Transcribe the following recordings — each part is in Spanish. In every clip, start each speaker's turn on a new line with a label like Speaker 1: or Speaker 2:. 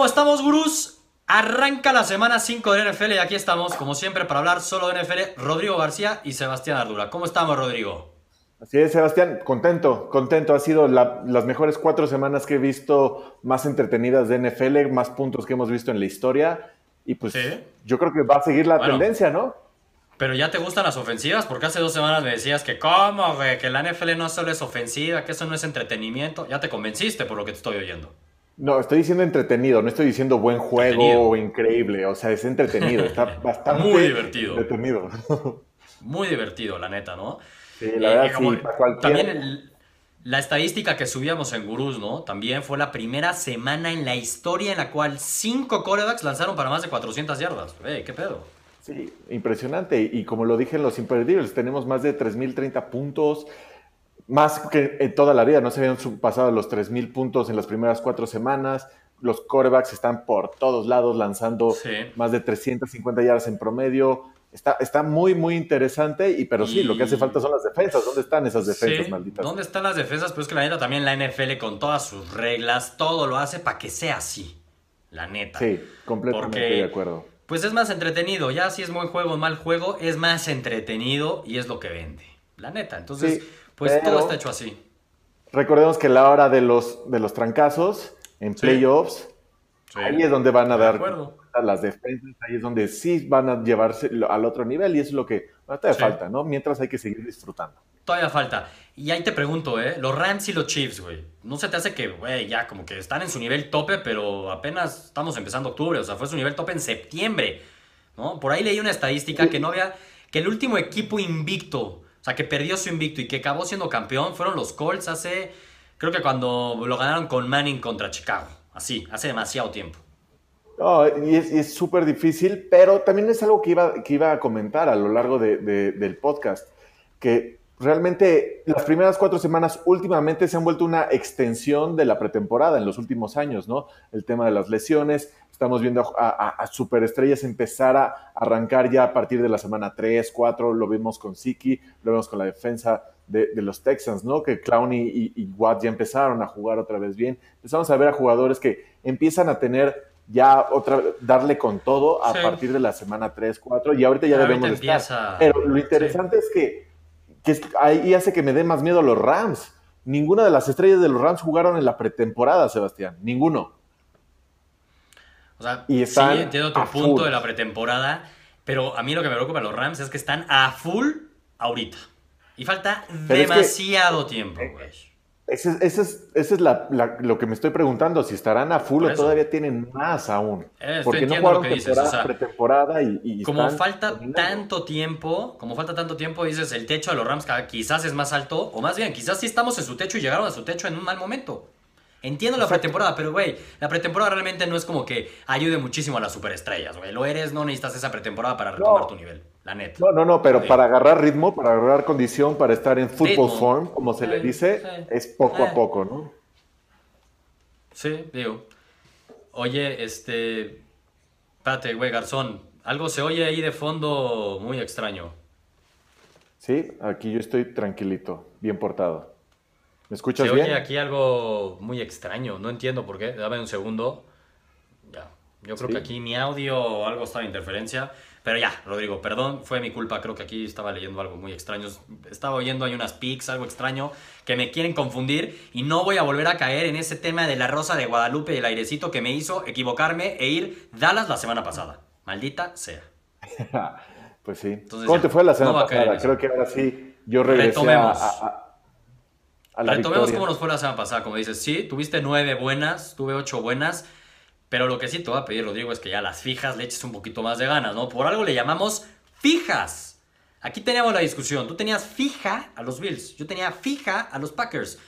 Speaker 1: ¿Cómo estamos, gurús? Arranca la semana 5 de NFL y aquí estamos, como siempre, para hablar solo de NFL, Rodrigo García y Sebastián Ardura. ¿Cómo estamos, Rodrigo?
Speaker 2: Así es, Sebastián, contento, contento. Ha sido las mejores cuatro semanas que he visto más entretenidas de NFL, más puntos que hemos visto en la historia. Y pues yo creo que va a seguir la tendencia, ¿no?
Speaker 1: Pero ya te gustan las ofensivas, porque hace dos semanas me decías que cómo, güey, que la NFL no solo es ofensiva, que eso no es entretenimiento. Ya te convenciste por lo que te estoy oyendo.
Speaker 2: No, estoy diciendo entretenido, no estoy diciendo buen juego o increíble. O sea, es entretenido, está bastante
Speaker 1: Muy divertido.
Speaker 2: entretenido.
Speaker 1: Muy divertido, la neta, ¿no?
Speaker 2: Sí, la verdad, sí,
Speaker 1: También la estadística que subíamos en Gurús, ¿no? También fue la primera semana en la historia en la cual cinco corebacks lanzaron para más de 400 yardas. ¿Qué pedo?
Speaker 2: Sí, impresionante. Y como lo dije en los imperdibles, tenemos más de 3.030 puntos, más que en toda la vida. No se habían pasado los 3.000 puntos en las primeras cuatro semanas. Los corebacks están por todos lados lanzando más de 350 yardas en promedio. Está, está muy, muy interesante, y, pero sí, lo que hace falta son las defensas. ¿Dónde están esas defensas, malditas?
Speaker 1: ¿Dónde están las defensas? Pues que la neta también la NFL con todas sus reglas, todo lo hace para que sea así. La neta.
Speaker 2: Sí, completamente de acuerdo
Speaker 1: pues es más entretenido. Ya si es buen juego o mal juego, es más entretenido y es lo que vende. La neta. Entonces, pues todo está hecho así.
Speaker 2: Recordemos que la hora de los, de los trancazos en playoffs, ahí es donde van a dar las defensas, ahí es donde sí van a llevarse al otro nivel y eso es lo que todavía falta, ¿no? Mientras hay que seguir disfrutando.
Speaker 1: Todavía falta. Y ahí te pregunto, ¿eh? Los Rams y los Chiefs, güey. ¿No se te hace que, güey, ya como que están en su nivel tope, pero apenas estamos empezando octubre? O sea, fue su nivel tope en septiembre, ¿no? Por ahí leí una estadística que no había... Que el último equipo invicto, o sea, que perdió su invicto y que acabó siendo campeón, fueron los Colts hace... Creo que cuando lo ganaron con Manning contra Chicago. Así, hace demasiado tiempo.
Speaker 2: No, y es súper difícil, pero también es algo que iba, que iba a comentar a lo largo del podcast, que realmente las primeras cuatro semanas últimamente se han vuelto una extensión de la pretemporada en los últimos años, ¿no? El tema de las lesiones, estamos viendo a, superestrellas empezar a arrancar ya a partir de la semana 3, 4, lo vimos con Siki, lo vemos con la defensa de, los Texans, ¿no? Que Clowney y, y, Watt ya empezaron a jugar otra vez bien. Empezamos a ver a jugadores que empiezan a tener ya otra darle con todo a partir de la semana 3, 4 y ahorita ya debemos estar. Pero lo interesante es que que ahí hace que me dé más miedo los Rams. Ninguna de las estrellas de los Rams jugaron en la pretemporada, Sebastián. Ninguno.
Speaker 1: O sea, y sí, entiendo tu punto de la pretemporada, pero a mí lo que me preocupa de los Rams es que están a full ahorita. Y falta demasiado tiempo, güey.
Speaker 2: Ese, es, ese es lo que me estoy preguntando, si estarán a full o todavía tienen más aún.
Speaker 1: Eh, Porque no jugaron
Speaker 2: temporada, pretemporada y,
Speaker 1: como falta tanto tiempo, como falta tanto tiempo, dices, el techo de los Rams quizás es más alto, o más bien, quizás sí estamos en su techo y llegaron a su techo en un mal momento. Entiendo la pretemporada, pero güey, la pretemporada realmente no es como que ayude muchísimo a las superestrellas, güey. Lo eres, no necesitas esa pretemporada para retomar tu nivel, la neta.
Speaker 2: No, no, no, pero para agarrar ritmo, para agarrar condición, para estar en football form, como se le dice, es poco a eh. poco, ¿no?
Speaker 1: Sí, digo. Oye, este. Espérate, güey, Garzón. Algo se oye ahí de fondo muy extraño.
Speaker 2: Sí, aquí yo estoy tranquilito, bien portado. ¿Me escuchas
Speaker 1: Se
Speaker 2: bien?
Speaker 1: oye aquí algo muy extraño, no entiendo por qué. Dame un segundo. Ya. Yo creo que aquí mi audio o algo estaba en interferencia. Pero ya, Rodrigo, perdón, fue mi culpa. Creo que aquí estaba leyendo algo muy extraño. Estaba oyendo hay unas pics, algo extraño, que me quieren confundir. Y no voy a volver a caer en ese tema de la rosa de Guadalupe y el airecito que me hizo equivocarme e ir Dallas la semana pasada. Maldita sea.
Speaker 2: pues sí. ¿Cómo te fue la semana pasada? Creo que ahora sí yo regresé a
Speaker 1: Retomemos cómo nos fue la semana pasada, como dices, sí, tuviste nueve buenas, tuve ocho buenas, pero lo que sí te voy a pedir, Rodrigo, es que ya las fijas le eches un poquito más de ganas, ¿no? Por algo le llamamos fijas. Aquí teníamos la discusión, tú tenías fija a los Bills, yo tenía fija a los Packers.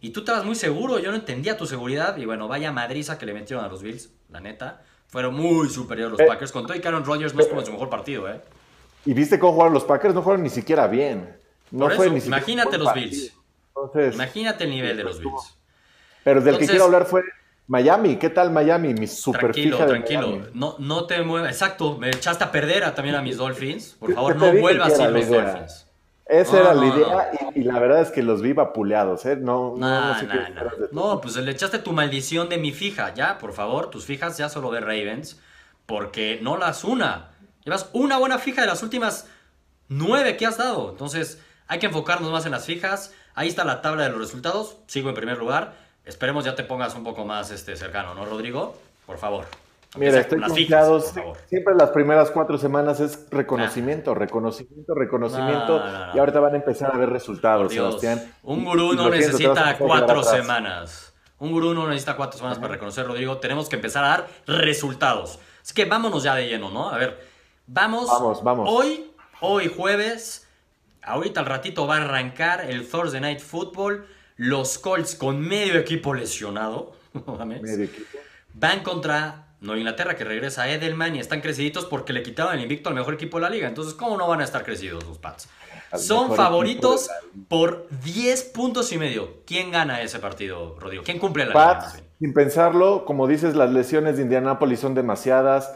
Speaker 1: Y tú estabas muy seguro, yo no entendía tu seguridad. Y bueno, vaya madriza que le metieron a los Bills, la neta. Fueron muy superiores los eh, Packers. Con todo y que Aaron Rodgers no es como su mejor partido, ¿eh?
Speaker 2: ¿Y viste cómo jugaron los Packers? No jugaron ni siquiera bien. No fue ni
Speaker 1: siquiera Imagínate los Bills. Imagínate el nivel de los Bills.
Speaker 2: Pero del que quiero hablar fue Miami. ¿Qué tal Miami? Mi super
Speaker 1: Tranquilo, tranquilo. No, no te muevas. Exacto, me echaste a perder a, también a mis Dolphins. Por favor, no vuelvas a ir los Dolphins.
Speaker 2: Esa era la idea y, la verdad es que los vi vapuleados, ¿eh? No,
Speaker 1: no, no, pues le echaste tu maldición de mi fija, ya, por favor, tus fijas ya solo de Ravens, porque no las una. Llevas una buena fija de las últimas nueve que has dado. Entonces, hay que enfocarnos más en las fijas. Ahí está la tabla de los resultados. Sigo en primer lugar. Esperemos ya te pongas un poco más este, cercano, ¿no, Rodrigo? Por favor.
Speaker 2: Mira, estoy confiado. Siempre las primeras cuatro semanas es reconocimiento, reconocimiento, reconocimiento. y ahorita van a empezar a ver resultados, Sebastián.
Speaker 1: Un gurú no necesita cuatro semanas. Un gurú no necesita cuatro semanas para reconocer, Rodrigo. Tenemos que empezar a dar resultados. Así que vámonos ya de lleno, ¿no? A ver, vamos.
Speaker 2: Vamos, vamos.
Speaker 1: Hoy, hoy jueves, ahorita al ratito va a arrancar el Thursday Night Football. Los Colts con medio equipo lesionado. medio equipo. Van contra Nueva Inglaterra que regresa a Edelman y están creciditos porque le quitaron el invicto al mejor equipo de la liga. Entonces, ¿cómo no van a estar crecidos los Pats? Son favoritos por 10 puntos y medio. ¿Quién gana ese partido, Rodrigo? ¿Quién cumple la
Speaker 2: Pats, sin pensarlo, como dices, las lesiones de Indianapolis son demasiadas.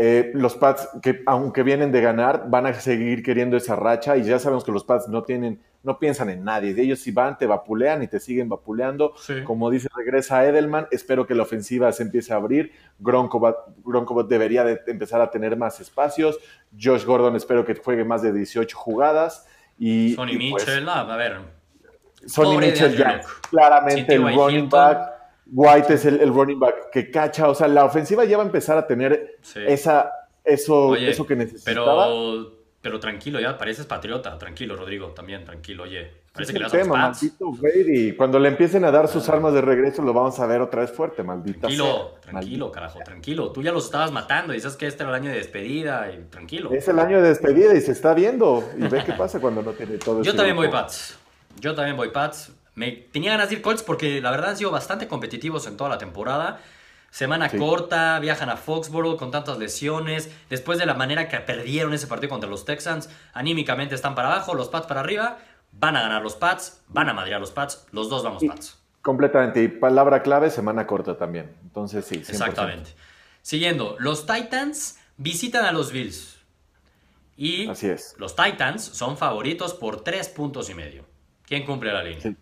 Speaker 2: Eh, los Pats, que aunque vienen de ganar, van a seguir queriendo esa racha y ya sabemos que los Pats no tienen, no piensan en nadie. Ellos si van, te vapulean y te siguen vapuleando. Como dice, regresa Edelman. Espero que la ofensiva se empiece a abrir. Gronko, debería de empezar a tener más espacios. Josh Gordon espero que juegue más de 18 jugadas. Y,
Speaker 1: Sonny pues Mitchell, a ver.
Speaker 2: Sonny Mitchell ya, claramente el running back White es el, running back que cacha, o sea, la ofensiva ya va a empezar a tener esa, eso, eso que necesitaba.
Speaker 1: Pero, pero tranquilo, ya pareces patriota, tranquilo, Rodrigo, también, tranquilo, oye. Parece que le
Speaker 2: tema, maldito Brady. Cuando le empiecen a dar sus armas de regreso, lo vamos a ver otra vez fuerte, maldita
Speaker 1: Tranquilo, tranquilo, carajo, tranquilo. Tú ya los estabas matando y dices que este era el año de despedida, y tranquilo.
Speaker 2: Es el año de despedida y se está viendo. Y ve qué pasa cuando no tiene todo
Speaker 1: Yo también voy Pats. Yo también voy Pats. Me tenía ganas de ir Colts porque la verdad han sido bastante competitivos en toda la temporada. Semana corta, viajan a Foxborough con tantas lesiones. Después de la manera que perdieron ese partido contra los Texans, anímicamente están para abajo, los Pats para arriba. Van a ganar los Pats, van a madrear los Pats, los dos vamos Pats.
Speaker 2: Completamente. Y palabra clave, semana corta también. Entonces sí.
Speaker 1: Exactamente. Siguiendo, los Titans visitan a los Bills. Y
Speaker 2: Así es.
Speaker 1: los Titans son favoritos por tres puntos y medio. ¿Quién cumple la línea?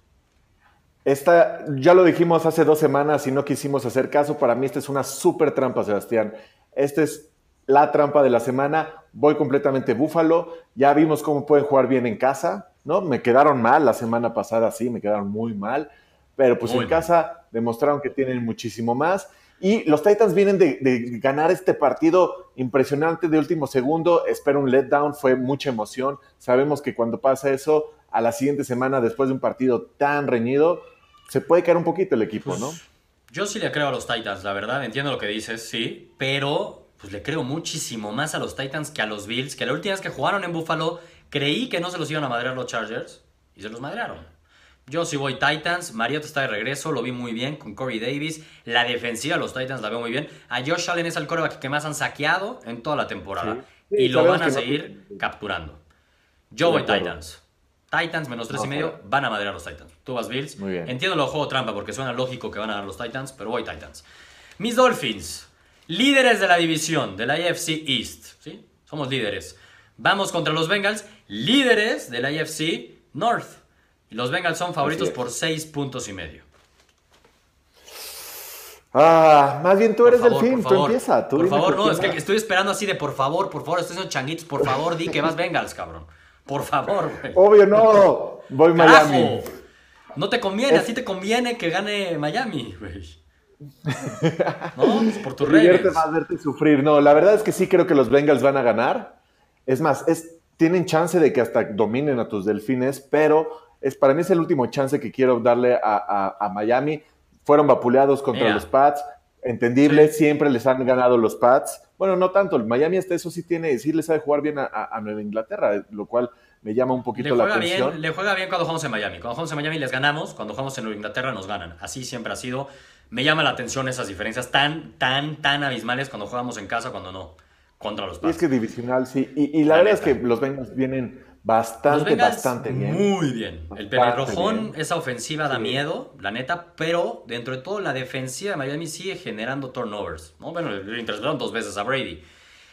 Speaker 2: Esta, ya lo dijimos hace dos semanas y no quisimos hacer caso. Para mí esta es una súper trampa, Sebastián. Esta es la trampa de la semana. Voy completamente búfalo. Ya vimos cómo pueden jugar bien en casa, ¿no? Me quedaron mal la semana pasada, sí, me quedaron muy mal. Pero pues en casa demostraron que tienen muchísimo más. Y los Titans vienen de, de, ganar este partido impresionante de último segundo. Espero un letdown, fue mucha emoción. Sabemos que cuando pasa eso, a la siguiente semana, después de un partido tan reñido, se puede caer un poquito el equipo, pues, ¿no?
Speaker 1: Yo sí le creo a los Titans, la verdad, entiendo lo que dices, sí, pero pues le creo muchísimo más a los Titans que a los Bills, que la última vez que jugaron en Buffalo creí que no se los iban a madrear los Chargers y se los madrearon. Yo sí voy Titans, Mariota está de regreso, lo vi muy bien con Corey Davis, la defensiva de los Titans la veo muy bien. A Josh Allen es el coreback que más han saqueado en toda la temporada y lo van a seguir capturando. Yo voy Titans. Titans menos 3 y medio, van a madrear los Titans. Tú vas Bills.
Speaker 2: Muy bien.
Speaker 1: Entiendo lo juego trampa porque suena lógico que van a ganar los Titans, pero voy Titans. Mis Dolphins, líderes de la división de la AFC East. ¿sí? Somos líderes. Vamos contra los Bengals, líderes de la AFC North. los Bengals son favoritos por 6 puntos y medio.
Speaker 2: Ah, más bien tú eres del fin, tú empieza.
Speaker 1: por favor, no, es que estoy esperando así de por favor, por favor, estoy haciendo changuitos, por favor, di que vas Bengals, cabrón. Por favor, güey.
Speaker 2: Obvio, no. Voy Miami.
Speaker 1: No te conviene, así te conviene que gane Miami, güey. ¿No? por tu Divierte
Speaker 2: más verte sufrir. No, la verdad es que sí creo que los Bengals van a ganar. Es más, es, tienen chance de que hasta dominen a tus delfines, pero es, para mí es el último chance que quiero darle a, Miami. Fueron vapuleados contra los Pats. Entendible, siempre les han ganado los Pats. Bueno, no tanto. Miami hasta eso sí tiene, sí les sabe jugar bien a, Nueva Inglaterra, lo cual me llama un poquito la atención.
Speaker 1: le juega bien cuando jugamos en Miami. Cuando jugamos en Miami les ganamos, cuando jugamos en Nueva Inglaterra nos ganan. Así siempre ha sido. Me llama la atención esas diferencias tan, tan, tan abismales cuando jugamos en casa, cuando no, contra los Pats.
Speaker 2: Y es que divisional, sí. Y, la, verdad es que los Bengals vienen Bastante, bastante bien.
Speaker 1: Muy bien. el pelirrojón, esa ofensiva da miedo, la neta, pero dentro de todo la defensiva de Miami sigue generando turnovers. ¿no? Bueno, le interceptaron dos veces a Brady.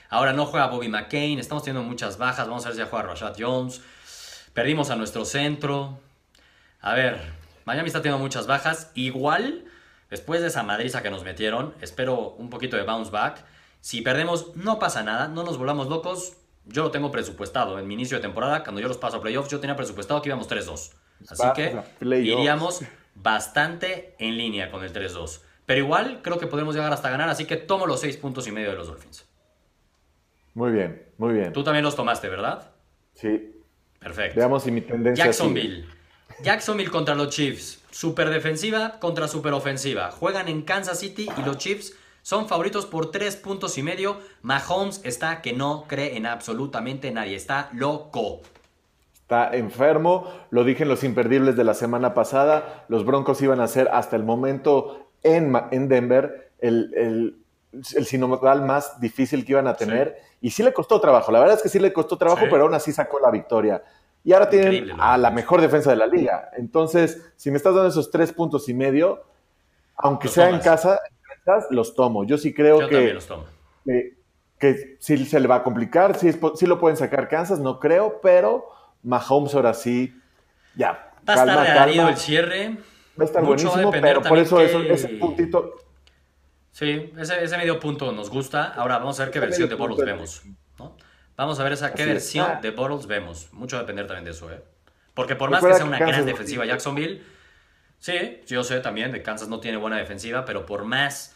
Speaker 1: Ahora no juega Bobby McCain, estamos teniendo muchas bajas, vamos a ver si ya juega Rashad Jones. Perdimos a nuestro centro. A ver, Miami está teniendo muchas bajas. Igual, después de esa madriza que nos metieron, espero un poquito de bounce back. Si perdemos, no pasa nada, no nos volvamos locos. Yo lo tengo presupuestado en mi inicio de temporada, cuando yo los paso a playoffs, yo tenía presupuestado que íbamos 3-2. Así que iríamos bastante en línea con el 3-2. Pero igual creo que podemos llegar hasta ganar, así que tomo los 6 puntos y medio de los Dolphins.
Speaker 2: Muy bien, muy bien.
Speaker 1: Tú también los tomaste, ¿verdad?
Speaker 2: Sí.
Speaker 1: Perfecto.
Speaker 2: Veamos si mi tendencia
Speaker 1: Jacksonville. Jacksonville contra los Chiefs. Super defensiva contra super ofensiva. Juegan en Kansas City y los Chiefs son favoritos por 3 puntos y medio. Mahomes está que no cree en absolutamente nadie. Está loco.
Speaker 2: Está enfermo. Lo dije en los imperdibles de la semana pasada. Los Broncos iban a ser hasta el momento en, en Denver el, el, el más difícil que iban a tener. Y sí le costó trabajo. La verdad es que sí le costó trabajo, pero aún así sacó la victoria. Y ahora tienen a la mejor defensa de la liga. Entonces, si me estás dando esos tres puntos y medio, aunque sea en casa, los tomo. Yo sí creo que,
Speaker 1: los tomo.
Speaker 2: que, sí se le va a complicar, sí, sí, lo pueden sacar Kansas, no creo, pero Mahomes ahora sí, ya.
Speaker 1: Va a estar el cierre.
Speaker 2: Va a estar buenísimo, pero por eso, ese puntito
Speaker 1: Sí, ese, medio punto nos gusta. Ahora vamos a ver qué versión de Bottles vemos. Vamos a ver esa qué versión ah. de Bottles vemos. Mucho va a depender también de eso, ¿eh? Porque por más que sea una gran defensiva Jacksonville, sí, yo sé también de Kansas no tiene buena defensiva, pero por más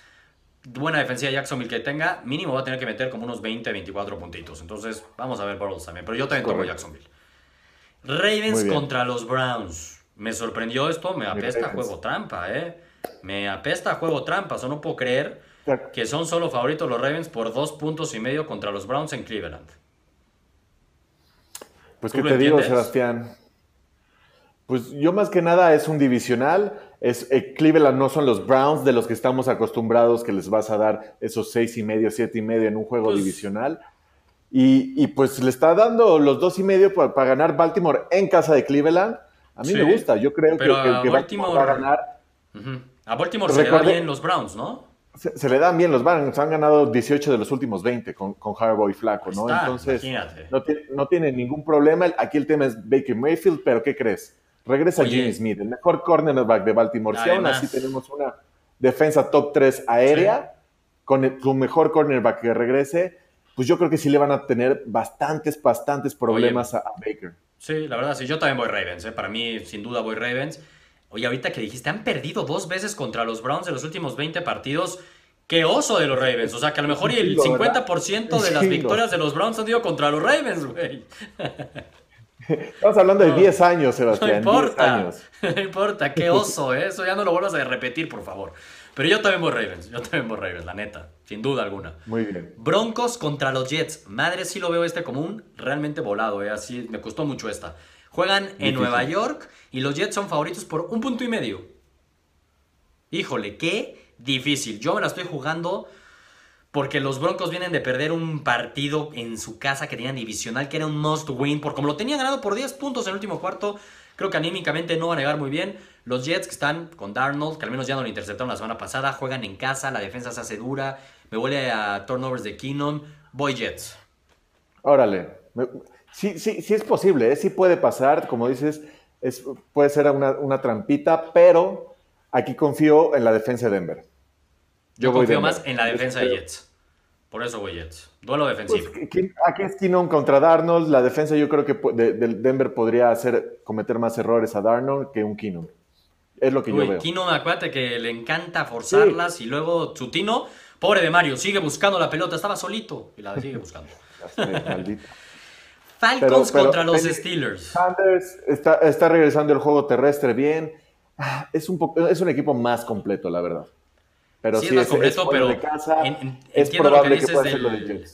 Speaker 1: buena defensiva Jacksonville que tenga, mínimo va a tener que meter como unos 20, 24 puntitos. Entonces, vamos a ver Bottles también. Pero yo también tomo Jacksonville. Ravens contra los Browns. Me sorprendió esto, me apesta juego trampa, ¿eh? Me apesta a juego trampas, o no puedo creer que son solo favoritos los Ravens por dos puntos y medio contra los Browns en Cleveland.
Speaker 2: Pues qué te digo, Sebastián. Pues yo más que nada es un divisional. Es, eh, Cleveland no son los Browns de los que estamos acostumbrados que les vas a dar esos seis y medio, siete y medio en un juego pues divisional. Y, pues le está dando los dos y medio para, ganar Baltimore en casa de Cleveland. A mí me gusta. Yo creo que, Baltimore va a ganar.
Speaker 1: A Baltimore se le dan bien los Browns, ¿no?
Speaker 2: Se, le dan bien los Browns. Han ganado 18 de los últimos 20 con, con Harbaugh y Flaco, ¿no? Entonces, no, no tiene ningún problema. Aquí el tema es Baker Mayfield, pero ¿qué crees? Regresa Jimmy Smith, el mejor cornerback de Baltimore. Si aún así tenemos una defensa top 3 aérea, con su mejor cornerback que regrese, pues yo creo que sí le van a tener bastantes, bastantes problemas a, Baker.
Speaker 1: Sí, la verdad, sí. Yo también voy Ravens. ¿eh? Para mí, sin duda, voy Ravens. Oye, ahorita que dijiste, han perdido dos veces contra los Browns en los últimos 20 partidos. ¡Qué oso de los Ravens! O sea, que a lo mejor el 50% de las victorias de los Browns han sido contra los Ravens, güey.
Speaker 2: Estamos hablando de 10 años, Sebastián.
Speaker 1: No importa. No importa, qué oso, ¿eh? Eso ya no lo vuelvas a repetir, por favor. Pero yo también voy Ravens, yo también voy Ravens, la neta, sin duda alguna.
Speaker 2: Muy bien.
Speaker 1: Broncos contra los Jets. Madre, sí lo veo este como un realmente volado, ¿eh? Así me costó mucho esta. Juegan en Nueva York y los Jets son favoritos por un punto y medio. Híjole, qué difícil. Yo me la estoy jugando porque los Broncos vienen de perder un partido en su casa que tenían divisional, que era un must win, por como lo tenían ganado por 10 puntos en el último cuarto. Creo que anímicamente no va a negar muy bien. Los Jets que están con Darnold, que al menos ya no lo interceptaron la semana pasada, juegan en casa, la defensa se hace dura. Me huele a turnovers de Keenum. Voy Jets.
Speaker 2: Órale. Sí, sí, sí es posible, ¿eh? sí puede pasar, como dices, es, puede ser una, trampita, pero aquí confío en la defensa de Denver.
Speaker 1: Yo, confío más en la defensa de Jets. Por eso voy Jets. Duelo pues, defensivo.
Speaker 2: aquí es Keenum contra Darnold. La defensa yo creo que de, Denver podría hacer, cometer más errores a Darnold que un Keenum. Es lo que yo veo.
Speaker 1: Keenum, acuérdate que le encanta forzarlas y luego Chutino, pobre de Mario, sigue buscando la pelota. Estaba solito y la sigue buscando. maldito. Falcons contra los Steelers.
Speaker 2: Sanders está, está, regresando el juego terrestre bien. Ah, es un, es un equipo más completo, la verdad. Pero sí, es más completo, pero es probable que, pueda lo de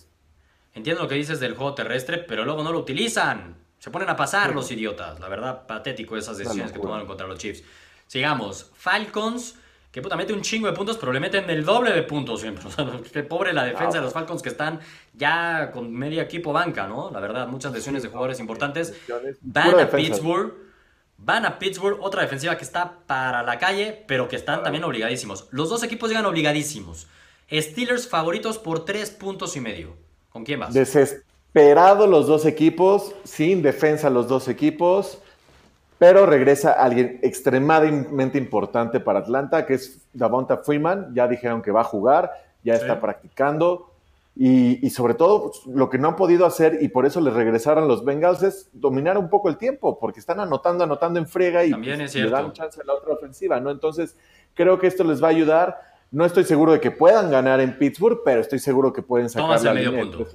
Speaker 1: Entiendo lo que dices del juego terrestre, pero luego no lo utilizan. Se ponen a pasar los idiotas. La verdad, patético esas decisiones que tomaron contra los Chiefs. Sigamos. Falcons que puta, mete un chingo de puntos, pero le meten el doble de puntos siempre. O sea, qué pobre la defensa de los Falcons que están ya con medio equipo banca, ¿no? La verdad, muchas lesiones de jugadores importantes. Van a Pittsburgh. Van a Pittsburgh, otra defensiva que está para la calle, pero que están también obligadísimos. Los dos equipos llegan obligadísimos. Steelers favoritos por tres puntos y medio. ¿Con quién vas?
Speaker 2: desesperado los dos equipos, sin defensa los dos equipos, pero regresa alguien extremadamente importante para Atlanta, que es Davonta Freeman. Ya dijeron que va a jugar, ya está practicando. Y, sobre todo, pues, lo que no han podido hacer, y por eso les regresaron los Bengals, es dominar un poco el tiempo, porque están anotando, anotando en friega y pues, le dan chance a la otra ofensiva, ¿no? Entonces, creo que esto les va a ayudar. No estoy seguro de que puedan ganar en Pittsburgh, pero estoy seguro que pueden sacar la
Speaker 1: el medio punto.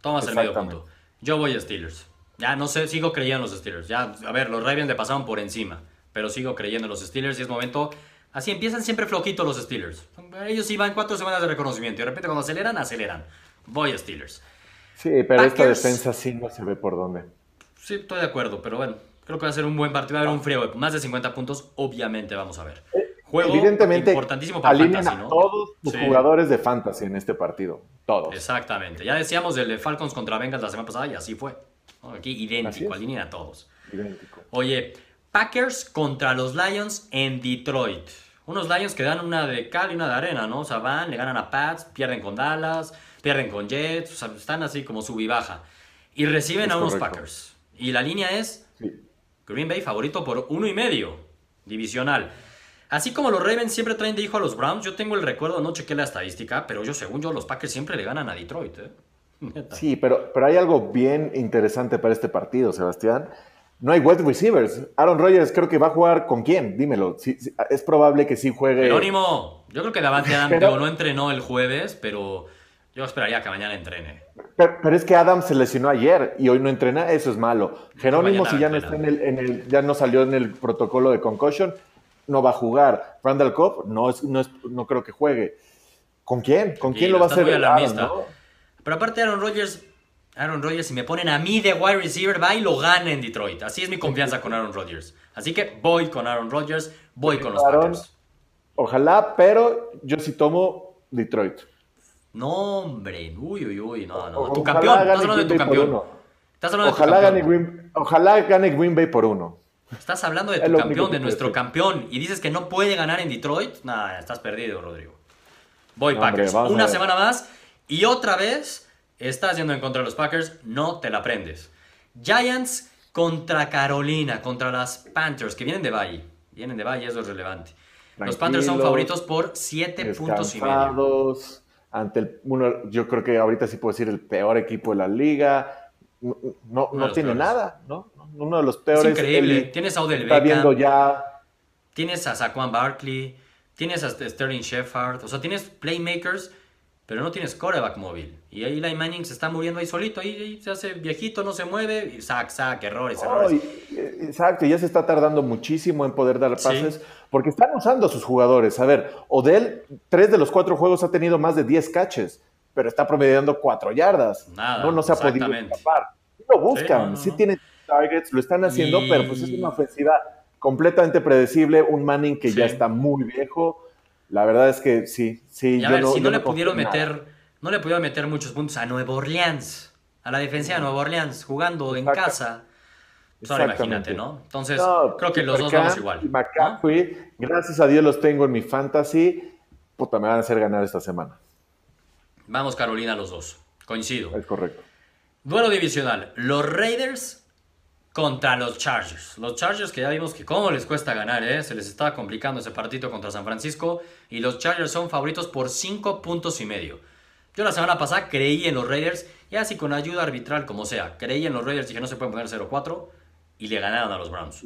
Speaker 1: Tomas el medio punto. Yo voy a Steelers. Ya no sé, sigo creyendo en los Steelers. Ya, a ver, los Ravens le pasaron por encima, pero sigo creyendo en los Steelers y es momento. Así empiezan siempre flojitos los Steelers. Ellos iban cuatro semanas de reconocimiento y de repente cuando aceleran, aceleran. Voy a Steelers.
Speaker 2: Sí, pero esta defensa sí no se ve por dónde.
Speaker 1: Sí, estoy de acuerdo, pero bueno, creo que va a ser un buen partido. Va a haber un frío, más de 50 puntos, obviamente vamos a ver.
Speaker 2: Eh, Juego Evidentemente, importantísimo para fantasy, ¿no? todos los jugadores de fantasy en este partido. Todos.
Speaker 1: Exactamente. Ya decíamos del de Falcons contra Bengals la semana pasada y así fue. Aquí idéntico, alinean a todos. Idéntico. Oye, Packers contra los Lions en Detroit. Unos Lions que dan una de cal y una de arena, ¿no? O sea, van, le ganan a Pats, pierden con Dallas, pierden con Jets, o sea, están así como sub y baja. Y reciben a unos Packers. Y la línea es Green Bay favorito por uno y medio, divisional. Así como los Ravens siempre traen de hijo a los Browns, yo tengo el recuerdo, no chequé la estadística, pero yo, según yo, los Packers siempre le ganan a Detroit. ¿eh?
Speaker 2: Sí, pero, pero hay algo bien interesante para este partido, Sebastián. No hay wide receivers. Aaron Rodgers creo que va a jugar con quién, dímelo. es probable que sí juegue.
Speaker 1: Jerónimo, yo creo que Davante Adams no entrenó el jueves, pero yo esperaría que mañana entrene.
Speaker 2: Pero, es que Adams se lesionó ayer y hoy no entrena, eso es malo. Jerónimo, si ya no, está en el, ya no salió en el protocolo de concussion, no va a jugar. Randall Cobb no, no, no creo que juegue. ¿Con quién? ¿Con quién lo va a hacer?
Speaker 1: Pero aparte Aaron Rodgers, Aaron Rodgers, si me ponen a mí de wide receiver, va y lo gana en Detroit. Así es mi confianza con Aaron Rodgers. Así que voy con Aaron Rodgers, voy con los Packers.
Speaker 2: Ojalá, pero yo sí tomo Detroit.
Speaker 1: No, hombre. Uy, uy, uy. No, no. tu campeón. Estás hablando de tu campeón.
Speaker 2: Estás hablando ojalá de tu campeón. Gane Green, ojalá gane Green Bay por uno.
Speaker 1: Estás hablando de tu campeón, de nuestro campeón, y dices que no puede ganar en Detroit. Nah, estás perdido, Rodrigo. Voy, Packers. Una semana más y otra vez estás yendo en contra de los Packers. No te la prendes. Giants contra Carolina, contra las Panthers, que vienen de Valle. Vienen de Valle, eso es relevante. los Panthers son favoritos por 7 puntos y medio.
Speaker 2: Ante el, uno, yo creo que ahorita sí puedo decir el peor equipo de la liga. No, no, tiene nada, ¿no? uno de los peores.
Speaker 1: Es increíble. tienes a Odell
Speaker 2: Está viendo ya.
Speaker 1: Tienes a Saquon Barkley. Tienes a Sterling Shepard. O sea, tienes playmakers, pero no tienes coreback móvil. Y ahí Eli Manning se está muriendo ahí solito. Ahí, se hace viejito, no se mueve. Y sac, sac, errores, errores.
Speaker 2: Eh, exacto, ya se está tardando muchísimo en poder dar pases. Porque están usando a sus jugadores. A ver, Odell, tres de los cuatro juegos ha tenido más de 10 catches. Pero está promediando cuatro yardas. Nada, no, no se ha podido escapar. Lo buscan, sí, tiene targets, lo están haciendo, pero pues es una ofensiva completamente predecible, un Manning que ya está muy viejo. La verdad es que sí, sí.
Speaker 1: a ver, si no, le pudieron meter, no le pudieron meter muchos puntos a Nueva Orleans, a la defensa de Nueva Orleans, jugando en casa. Pues ahora imagínate, ¿no? Entonces, creo que los dos vamos igual.
Speaker 2: gracias a Dios los tengo en mi fantasy. Puta, me van a hacer ganar esta semana.
Speaker 1: Vamos, Carolina, los dos. Coincido.
Speaker 2: Es correcto.
Speaker 1: Duelo divisional. Los Raiders contra los Chargers. Los Chargers que ya vimos que cómo les cuesta ganar, ¿eh? se les estaba complicando ese partido contra San Francisco y los Chargers son favoritos por 5 puntos y medio. Yo la semana pasada creí en los Raiders y así con ayuda arbitral como sea, creí en los Raiders y que no se pueden poner 0-4 y le ganaron a los Browns.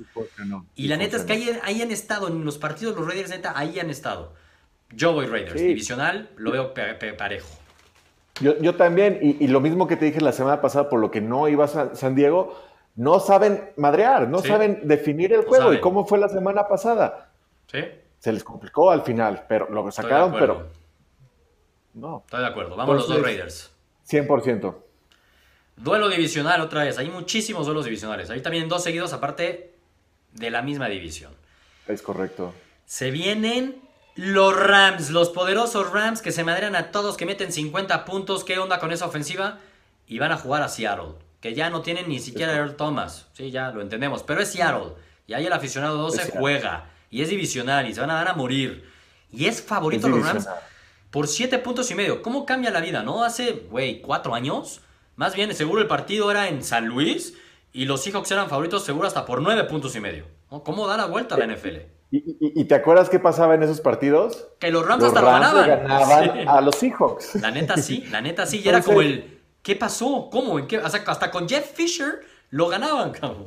Speaker 1: Y la neta es que ahí, han estado en los partidos los Raiders, neta, ahí han estado. Yo voy Raiders, divisional, lo veo parejo.
Speaker 2: Yo, también, y, lo mismo que te dije la semana pasada, por lo que no iba a San Diego, no saben madrear, no saben definir el juego. ¿Y cómo fue la semana pasada?
Speaker 1: Sí.
Speaker 2: Se les complicó al final, pero lo sacaron, pero.
Speaker 1: No. Estoy de acuerdo. Vamos los dos Raiders.
Speaker 2: 100%.
Speaker 1: Duelo divisional otra vez. Hay muchísimos duelos divisionales. Ahí también dos seguidos aparte de la misma división.
Speaker 2: Es correcto.
Speaker 1: Se vienen los Rams, los poderosos Rams que se madrean a todos, que meten 50 puntos. ¿Qué onda con esa ofensiva? Y van a jugar a Seattle que ya no tienen ni siquiera Earl Thomas. Sí, ya lo entendemos. Pero es Seattle. Y ahí el aficionado 12 juega. Y es divisional. Y se van a dar a morir. Y es favorito los Rams por 7 puntos y medio. ¿Cómo cambia la vida, no? Hace, güey, 4 años. Más bien, seguro el partido era en San Luis y los Seahawks eran favoritos seguro hasta por nueve puntos y medio. ¿Cómo da la vuelta a la NFL?
Speaker 2: ¿Y, te acuerdas qué pasaba en esos partidos?
Speaker 1: Que los Rams hasta lo ganaban.
Speaker 2: ganaban a los Seahawks.
Speaker 1: La neta sí, la neta sí. Y era como el, ¿qué pasó? ¿Cómo? ¿En qué? hasta con Jeff Fisher lo ganaban, cabrón.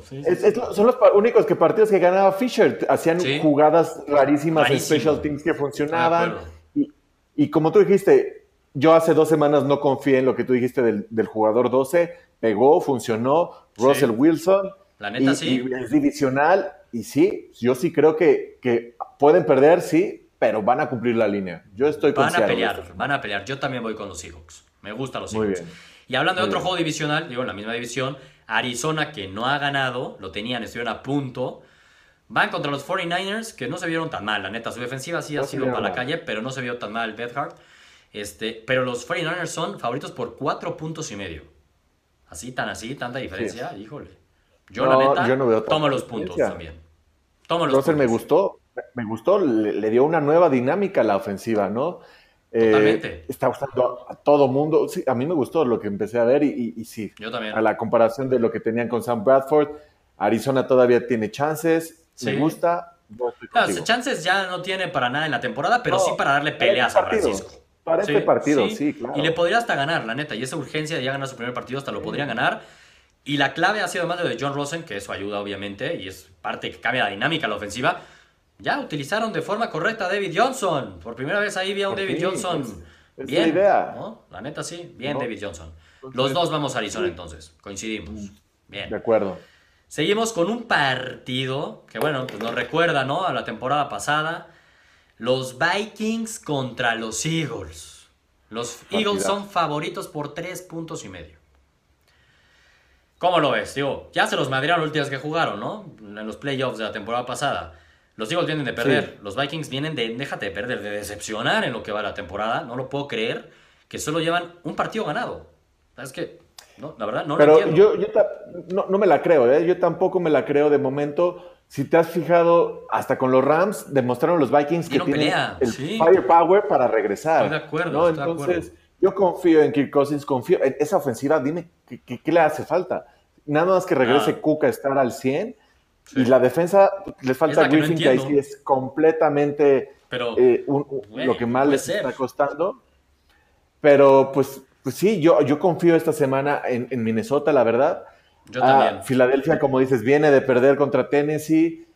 Speaker 2: son los únicos que partidos que ganaba Fisher. Hacían jugadas rarísimas en special teams que funcionaban. Y, como tú dijiste, yo hace dos semanas no confié en lo que tú dijiste del, jugador 12. Pegó, funcionó. Russell Wilson.
Speaker 1: La neta sí.
Speaker 2: es divisional. Y sí, yo sí creo que, que pueden perder, sí, pero van a cumplir la línea. Yo estoy
Speaker 1: Van a pelear, van a pelear. Yo también voy con los Seahawks. Me gustan los Seahawks. Muy bien. Y hablando de otro juego divisional, digo, en la misma división, Arizona, que no ha ganado, lo tenían, estuvieron a punto. Van contra los 49ers, que no se vieron tan mal, la neta. Su defensiva sí ha sido para la calle, pero no se vio tan mal Bedhart. Este, pero los 49ers son favoritos por cuatro puntos y medio. Así, tan así, tanta diferencia, híjole. Yo, la neta, yo no tomo los puntos también. Tomo los
Speaker 2: Entonces me gustó, me gustó, le, dio una nueva dinámica a la ofensiva, ¿no? Eh, está gustando a todo mundo. Sí, a mí me gustó lo que empecé a ver y, sí.
Speaker 1: Yo también.
Speaker 2: A la comparación de lo que tenían con Sam Bradford, Arizona todavía tiene chances. Me gusta.
Speaker 1: Claro, chances ya no tiene para nada en la temporada, pero sí para darle peleas a Francisco.
Speaker 2: Para este partido, sí. claro.
Speaker 1: Y le podría hasta ganar, la neta. Y esa urgencia de ya ganar su primer partido hasta lo podrían ganar. Y la clave ha sido además de John Rosen, que eso ayuda obviamente, y es parte que cambia la dinámica a la ofensiva ya utilizaron de forma correcta a David Johnson. Por primera vez ahí vi a un David Johnson. bien. La, idea. la neta sí, bien David Johnson. Los dos vamos a Arizona entonces, coincidimos. Mm, bien.
Speaker 2: De acuerdo.
Speaker 1: Seguimos con un partido que, bueno, pues nos recuerda, ¿no? A la temporada pasada. Los Vikings contra los Eagles. Los Eagles son favoritos por tres puntos y medio. ¿Cómo lo ves? Digo, ya se los madrearon los últimos que jugaron, ¿no? En los playoffs de la temporada pasada. Los Eagles vienen de perder. Los Vikings vienen de, déjate de perder, de decepcionar en lo que va la temporada. No lo puedo creer que solo llevan un partido ganado. Es que, no, la verdad, no
Speaker 2: Pero
Speaker 1: lo entiendo.
Speaker 2: Yo, yo no, me la creo, ¿eh? Yo tampoco me la creo de momento. Si te has fijado, hasta con los Rams demostraron los Vikings que tienen el firepower para regresar.
Speaker 1: Estoy de acuerdo.
Speaker 2: Entonces, yo confío en Kirk Cousins, confío en esa ofensiva. Dime, ¿qué, le hace falta? Nada más que regrese ah. Cook a estar al 100 y la defensa, les falta Griffin, que, ahí sí es completamente eh, lo que más les está costando. Pero pues, pues sí, yo, yo confío esta semana en, Minnesota, la verdad.
Speaker 1: Yo también.
Speaker 2: Ah, Filadelfia, como dices, viene de perder contra Tennessee,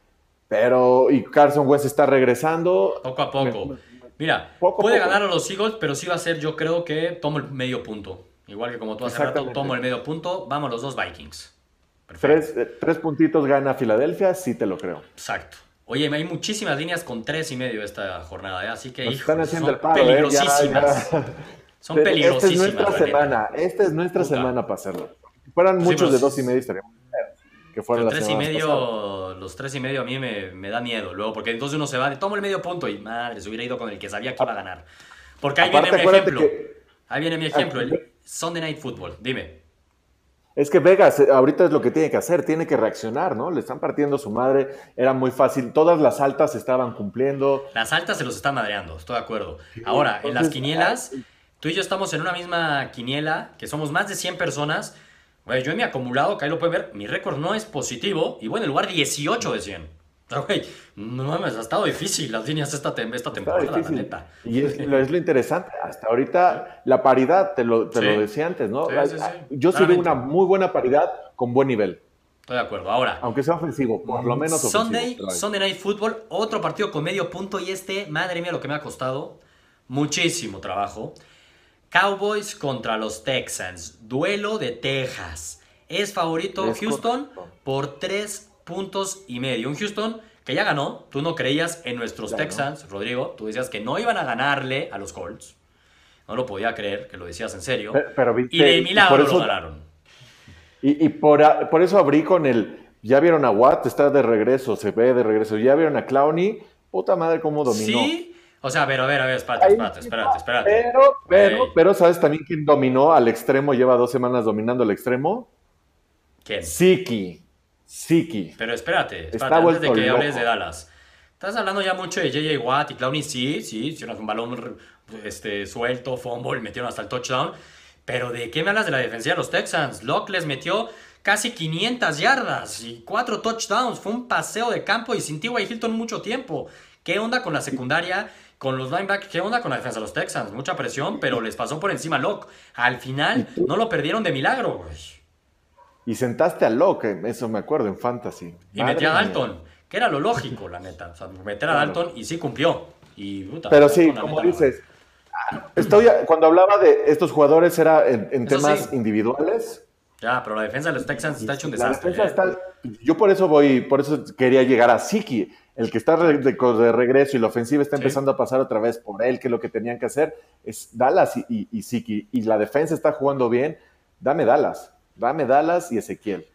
Speaker 2: pero y Carson Wentz está regresando.
Speaker 1: Poco a poco. Mira, puede ganar a los Eagles, pero sí va a ser, yo creo que tomo el medio punto. Igual que como tú hace rato, tomo el medio punto. Vamos los dos Vikings.
Speaker 2: Tres, tres, puntitos gana Filadelfia, sí te lo creo.
Speaker 1: Exacto. Oye, hay muchísimas líneas con tres y medio esta jornada, ¿eh? así que
Speaker 2: están haciendo
Speaker 1: son
Speaker 2: el paro,
Speaker 1: peligrosísimas. Son peligrosísimas.
Speaker 2: Esta es nuestra semana, esta es nuestra semana para hacerlo. Si fueran muchos de dos y medio estaríamos que fueran
Speaker 1: tres y medio, los tres y medio a mí me, me, da miedo luego, porque entonces uno se va de tomo el medio punto y madre, se hubiera ido con el que sabía que iba a ganar. Porque ahí viene mi ejemplo. Ahí viene mi ejemplo, el Sunday Night Football. Dime.
Speaker 2: Es que Vegas eh, ahorita es lo que tiene que hacer, tiene que reaccionar, ¿no? Le están partiendo su madre, era muy fácil, todas las altas estaban cumpliendo.
Speaker 1: Las altas se los están madreando, estoy de acuerdo. Ahora, en las quinielas, tú y yo estamos en una misma quiniela, que somos más de 100 personas. Bueno, yo en mi acumulado, que ahí lo pueden ver, mi récord no es positivo y bueno, en lugar 18 de 100 no mames, ha estado difícil las líneas esta, esta temporada, la neta.
Speaker 2: Y es, lo interesante, hasta ahorita la paridad, te lo, te lo decía antes, ¿no? Yo sí veo una muy buena paridad con buen nivel.
Speaker 1: Estoy de acuerdo. Ahora.
Speaker 2: Aunque sea ofensivo, por lo menos ofensivo.
Speaker 1: Sunday, Sunday Night Football, otro partido con medio punto y este, madre mía, lo que me ha costado. Muchísimo trabajo. Cowboys contra los Texans. Duelo de Texas. Es favorito Houston por tres puntos y medio. Un Houston que ya ganó. Tú no creías en nuestros Texans, Rodrigo. Tú decías que no iban a ganarle a los Colts. No lo podía creer, que lo decías en serio.
Speaker 2: Pero,
Speaker 1: y de milagro lo ganaron.
Speaker 2: Y, por, por, eso abrí con el. Ya vieron a Watt, está de regreso, se ve de regreso. Ya vieron a Clowney, puta madre, cómo dominó.
Speaker 1: Sí, o sea, ver, a ver, a ver, espérate, espérate, espérate, espérate.
Speaker 2: Pero, pero, pero, ¿sabes también quién dominó al extremo? Lleva dos semanas dominando el extremo.
Speaker 1: ¿Quién?
Speaker 2: Siki. Siki.
Speaker 1: Pero espérate, espérate antes de que hables de Dallas. Estás hablando ya mucho de JJ Watt y Clowney, sí, sí, hicieron un balón este, suelto, fumble, metieron hasta el touchdown. Pero ¿de qué me hablas de la defensiva de los Texans? Locke les metió casi 500 yardas y 4 touchdowns. Fue un paseo de campo y sin T.Y. Hilton mucho tiempo. ¿Qué onda con la secundaria? Con los linebackers, ¿qué onda con la defensa de los Texans? Mucha presión, pero les pasó por encima Locke. Al final no lo perdieron de milagro,
Speaker 2: Y sentaste a Locke, eso me acuerdo, en Fantasy.
Speaker 1: Y metí a Dalton, que era lo lógico, la neta. O sea, meter a Dalton y sí cumplió. Y,
Speaker 2: pero sí, como dices, estoy, cuando hablaba de estos jugadores era en, temas individuales.
Speaker 1: Ya, pero la defensa de los Texans está hecho un desastre.
Speaker 2: ¿eh? yo por eso voy, por eso quería llegar a Siki el que está de, regreso y la ofensiva está empezando a pasar otra vez por él, que lo que tenían que hacer es Dallas y, y, Siki. Y la defensa está jugando bien, dame Dallas, dame Dallas y Ezequiel.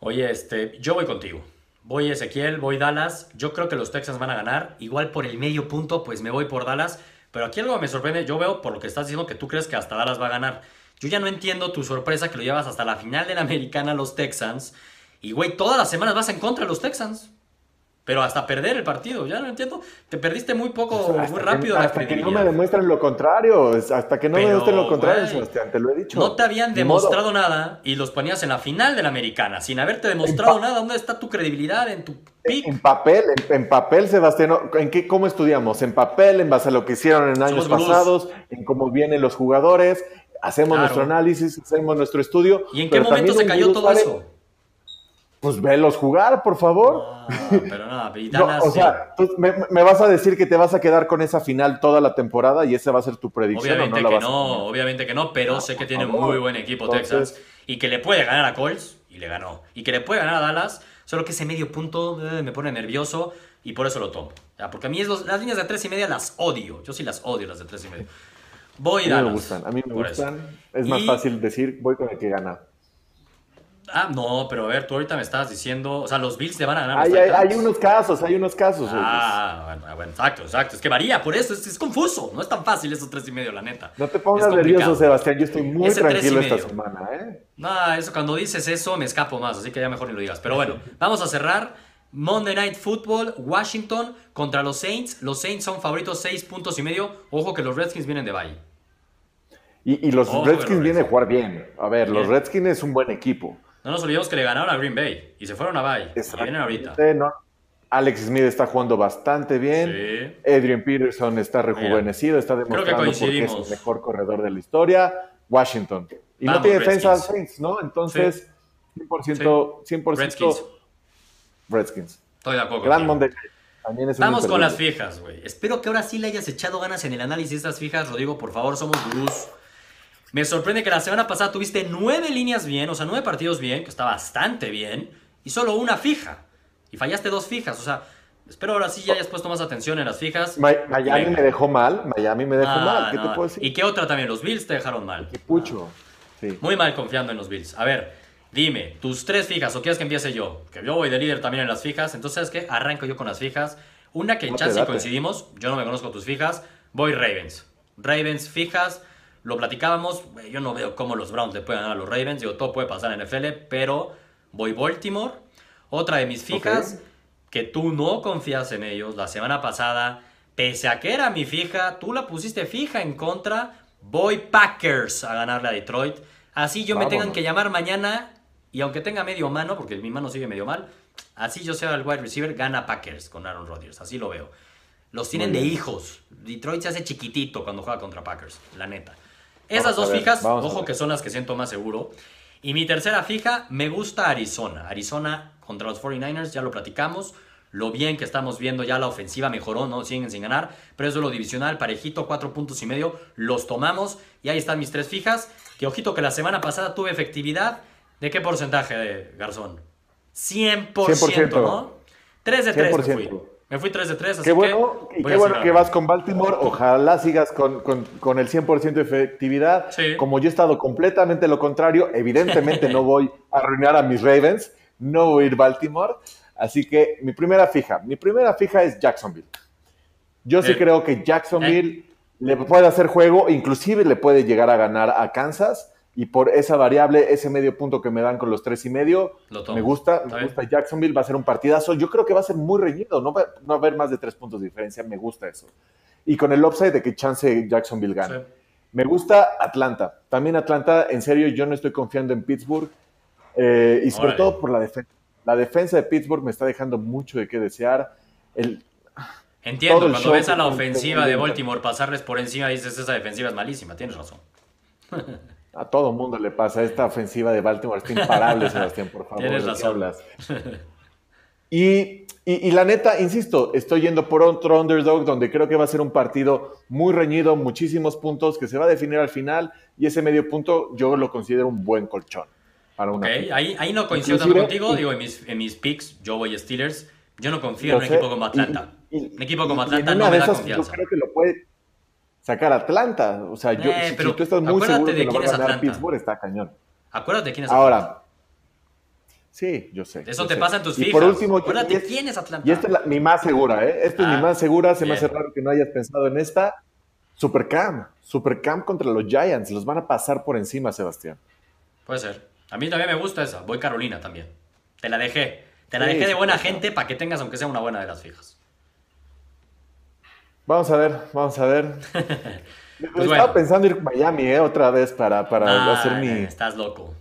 Speaker 1: Oye, este, yo voy contigo. Voy Ezequiel, voy Dallas. Yo creo que los Texans van a ganar. Igual por el medio punto, pues me voy por Dallas. Pero aquí algo me sorprende. Yo veo por lo que estás diciendo que tú crees que hasta Dallas va a ganar. Yo ya no entiendo tu sorpresa que lo llevas hasta la final de la americana los Texans. Y güey, todas las semanas vas en contra de los Texans. Pero hasta perder el partido, ya no entiendo. Te perdiste muy poco, muy rápido.
Speaker 2: Que, hasta que no me demuestran lo contrario, hasta que no me demuestren lo contrario, Sebastián, te lo he dicho.
Speaker 1: No te habían demostrado nada y los ponías en la final de la americana, sin haberte demostrado nada. ¿Dónde está tu credibilidad en tu pick?
Speaker 2: En papel, en, papel, Sebastián, ¿en qué, cómo estudiamos? En papel, en base a lo que hicieron en años pasados, en cómo vienen los jugadores, hacemos nuestro análisis, hacemos nuestro estudio.
Speaker 1: ¿Y en qué momento se cayó todo eso?
Speaker 2: Pues velos jugar, por favor.
Speaker 1: pero no,
Speaker 2: o sea, me, vas a decir que te vas a quedar con esa final toda la temporada y esa va a ser tu predicción.
Speaker 1: Obviamente que no, obviamente que no, pero sé que tiene muy buen equipo Texas y que le puede ganar a Colts y le ganó. Y que le puede ganar a Dallas, solo que ese medio punto eh, me pone nervioso y por eso lo tomo. Porque a mí las líneas de tres y media las odio. Yo sí las odio las de tres y medio. Voy a,
Speaker 2: mí me gustan, a mí me gustan. Es más fácil decir voy con el que gana.
Speaker 1: Ah, no, pero a ver, tú ahorita me estabas diciendo, o sea, los Bills te van a ganar.
Speaker 2: Hay, hay, unos casos, hay unos casos.
Speaker 1: Ah, bueno, bueno, exacto, exacto. Es que varía, por eso es, confuso. No es tan fácil esos tres y medio, la neta.
Speaker 2: No te pongas nervioso, Sebastián. Yo estoy muy tranquilo esta semana, ¿eh?
Speaker 1: No, eso, cuando dices eso me escapo más, así que ya mejor ni lo digas. Pero bueno, vamos a cerrar. Monday Night Football, Washington contra los Saints. Los Saints son favoritos seis puntos y medio. Ojo que los Redskins vienen de Valle.
Speaker 2: Y, los Redskins vienen a jugar bien. A ver, los Redskins es un buen equipo.
Speaker 1: No nos olvidemos que le ganaron a Green Bay y se fueron a Bay. Y vienen ahorita.
Speaker 2: Alex Smith está jugando bastante bien. Adrian Peterson está rejuvenecido, está demostrando que que es el mejor corredor de la historia. Washington. Y no tiene defensa al Saints, ¿no? Entonces, 100%, 100% Redskins. Redskins.
Speaker 1: Estoy de acuerdo.
Speaker 2: Gran
Speaker 1: Vamos con las fijas, güey. Espero que ahora sí le hayas echado ganas en el análisis de estas fijas. Rodrigo, por favor, somos gurús. Me sorprende que la semana pasada tuviste nueve líneas bien, o sea, nueve partidos bien, que está bastante bien, y solo una fija. Y fallaste dos fijas, o sea, espero ahora sí ya hayas puesto más atención en las fijas.
Speaker 2: Miami me dejó mal, Miami me dejó ah, mal, ¿qué te puedo decir?
Speaker 1: ¿Y qué otra también? Los Bills te dejaron mal.
Speaker 2: Qué pucho. Sí.
Speaker 1: Muy mal confiando en los Bills. A ver, dime, tus tres fijas, o quieres que empiece yo, que yo voy de líder también en las fijas, entonces, ¿sabes qué? Arranco yo con las fijas. Una que en chance coincidimos, yo no me conozco tus fijas, voy Ravens. Ravens fijas, lo platicábamos, yo no veo cómo los Browns le pueden ganar a los Ravens, digo, todo puede pasar en NFL, pero voy Baltimore. Otra de mis fijas, que tú no confías en ellos, la semana pasada, pese a que era mi fija, tú la pusiste fija en contra, voy Packers a ganarle a Detroit. Así yo me tengan que llamar mañana, y aunque tenga medio mano, porque mi mano sigue medio mal, así yo sea el wide receiver, gana Packers con Aaron Rodgers, así lo veo. Los tienen de hijos. Detroit se hace chiquitito cuando juega contra Packers, la neta. Esas dos fijas, ojo que son las que siento más seguro. Y mi tercera fija, me gusta Arizona. Arizona contra los 49ers, ya lo platicamos. Lo bien que estamos viendo, ya la ofensiva mejoró, no siguen sin ganar. Pero eso es lo divisional, parejito, cuatro puntos y medio. Los tomamos y ahí están mis tres fijas. Que ojito que la semana pasada tuve efectividad. ¿De qué porcentaje, Garzón? 100%, ¿no? 3 de 3 fui. Me fui 3 de 3, así
Speaker 2: qué bueno, que, qué bueno que vas con Baltimore. Ojalá sigas con, con, el 100% de efectividad. Como yo he estado completamente lo contrario, evidentemente no voy a arruinar a mis Ravens. No voy a ir Baltimore. Así que mi primera fija, mi primera fija es Jacksonville. Yo sí creo que Jacksonville le puede hacer juego, inclusive le puede llegar a ganar a Kansas y por esa variable, ese medio punto que me dan con los tres y medio, me gusta, me gusta Jacksonville, va a ser un partidazo. Yo creo que va a ser muy reñido, no va, a haber más de tres puntos de diferencia, me gusta eso. Y con el upside de que chance Jacksonville gane. Me gusta Atlanta. También Atlanta, en serio, yo no estoy confiando en Pittsburgh. Eh, y sobre todo por la defensa. La defensa de Pittsburgh me está dejando mucho de qué desear. El,
Speaker 1: Entiendo, cuando ves a la ofensiva de Baltimore pasarles por encima, dices, esa defensiva es malísima, tienes razón.
Speaker 2: A todo mundo le pasa, esta ofensiva de Baltimore está imparable, Sebastián, por favor.
Speaker 1: Tienes razón.
Speaker 2: Y, y, la neta, insisto, estoy yendo por otro underdog donde creo que va a ser un partido muy reñido, muchísimos puntos, que se va a definir al final, y ese medio punto yo lo considero un buen colchón.
Speaker 1: Para una ahí, ahí no coincido tanto contigo, digo, en mis, en mis picks, yo voy Steelers, yo no confío en un equipo como Atlanta. un equipo como Atlanta no me da confianza.
Speaker 2: Yo creo que lo puede sacar Atlanta. O sea, yo, eh, si, tú estás muy seguro de que lo va a ganar. Pittsburgh, está cañón.
Speaker 1: Acuérdate de quién es Atlanta. Ahora,
Speaker 2: sí, yo sé.
Speaker 1: Eso
Speaker 2: te
Speaker 1: pasa en tus fijas. por último, Acuérdate es, quién es Atlanta.
Speaker 2: Y esta es mi más segura, ¿eh? Esta es mi ah, más segura. Se me hace raro que no hayas pensado en esta. Supercam. Supercam contra los Giants. Los van a pasar por encima, Sebastián.
Speaker 1: Puede ser. A mí también me gusta esa. Voy Carolina también. Te la dejé. Te la dejé de buena gente para que tengas, aunque sea una buena de las fijas.
Speaker 2: Vamos a ver, vamos a ver. pues Estaba pensando ir a Miami, ¿eh? Otra vez para, para hacer mi.
Speaker 1: Estás loco.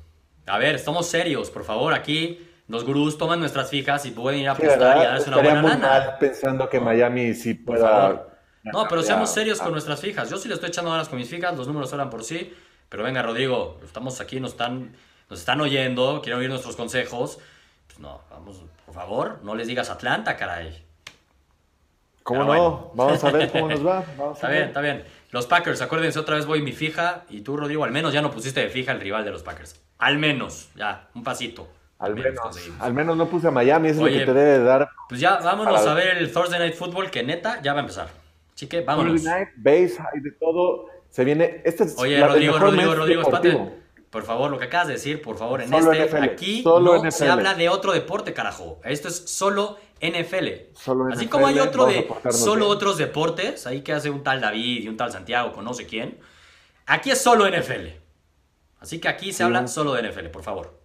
Speaker 1: A ver, estamos serios, por favor. Aquí los gurús toman nuestras fijas y pueden ir a apostar y darse una buena lana.
Speaker 2: pensando que Miami sí pueda.
Speaker 1: No, pero seamos serios con nuestras fijas. Yo sí le estoy echando ganas con mis fijas, los números hablan por sí. Pero venga, Rodrigo, estamos aquí, nos están, nos están oyendo, quieren oír nuestros consejos. Pues no, vamos, por favor, no les digas Atlanta, caray.
Speaker 2: ¿Cómo no? Vamos a ver cómo nos va.
Speaker 1: está bien, está bien. Los Packers, acuérdense, otra vez voy mi fija. Y tú, Rodrigo, al menos ya no pusiste de fija el rival de los Packers. Al menos, ya, un pasito.
Speaker 2: Al, menos, al menos no puse a Miami, eso es lo que te debe dar.
Speaker 1: Pues ya, vámonos a ver el Thursday Night Football, que neta ya va a empezar. Así que vámonos.
Speaker 2: Thursday Night, base, hay de todo. Se viene. Este es
Speaker 1: Oye, Rodrigo, Rodrigo, Rodrigo, espérate. Por favor, lo que acabas de decir, por favor, en este, aquí no se habla de otro deporte, carajo. Esto es solo NFL. Así como hay otro de solo otros deportes, ahí que hace un tal David y un tal Santiago con no sé quién. Aquí es solo NFL. Así que aquí se habla solo de NFL, por favor.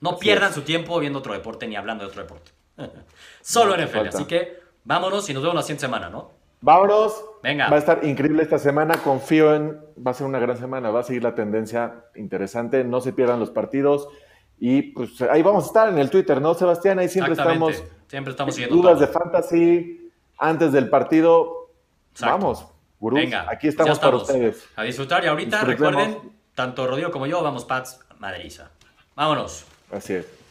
Speaker 1: No pierdan su tiempo viendo otro deporte ni hablando de otro deporte. solo NFL. Así que vámonos y nos vemos la siguiente semana, ¿no?
Speaker 2: Vámonos. Venga. Va a estar increíble esta semana. Confío en. Va a ser una gran semana. Va a seguir la tendencia interesante. No se pierdan los partidos. Y pues ahí vamos a estar en el Twitter, ¿no, Sebastián? Ahí siempre estamos.
Speaker 1: Siempre estamos siguiendo.
Speaker 2: Dudas de fantasy antes del partido. Vamos, gurús. Venga, aquí estamos, para ustedes.
Speaker 1: A disfrutar. Y ahorita recuerden, tanto Rodrigo como yo, vamos Pats Madriza. Vámonos.
Speaker 2: Así es.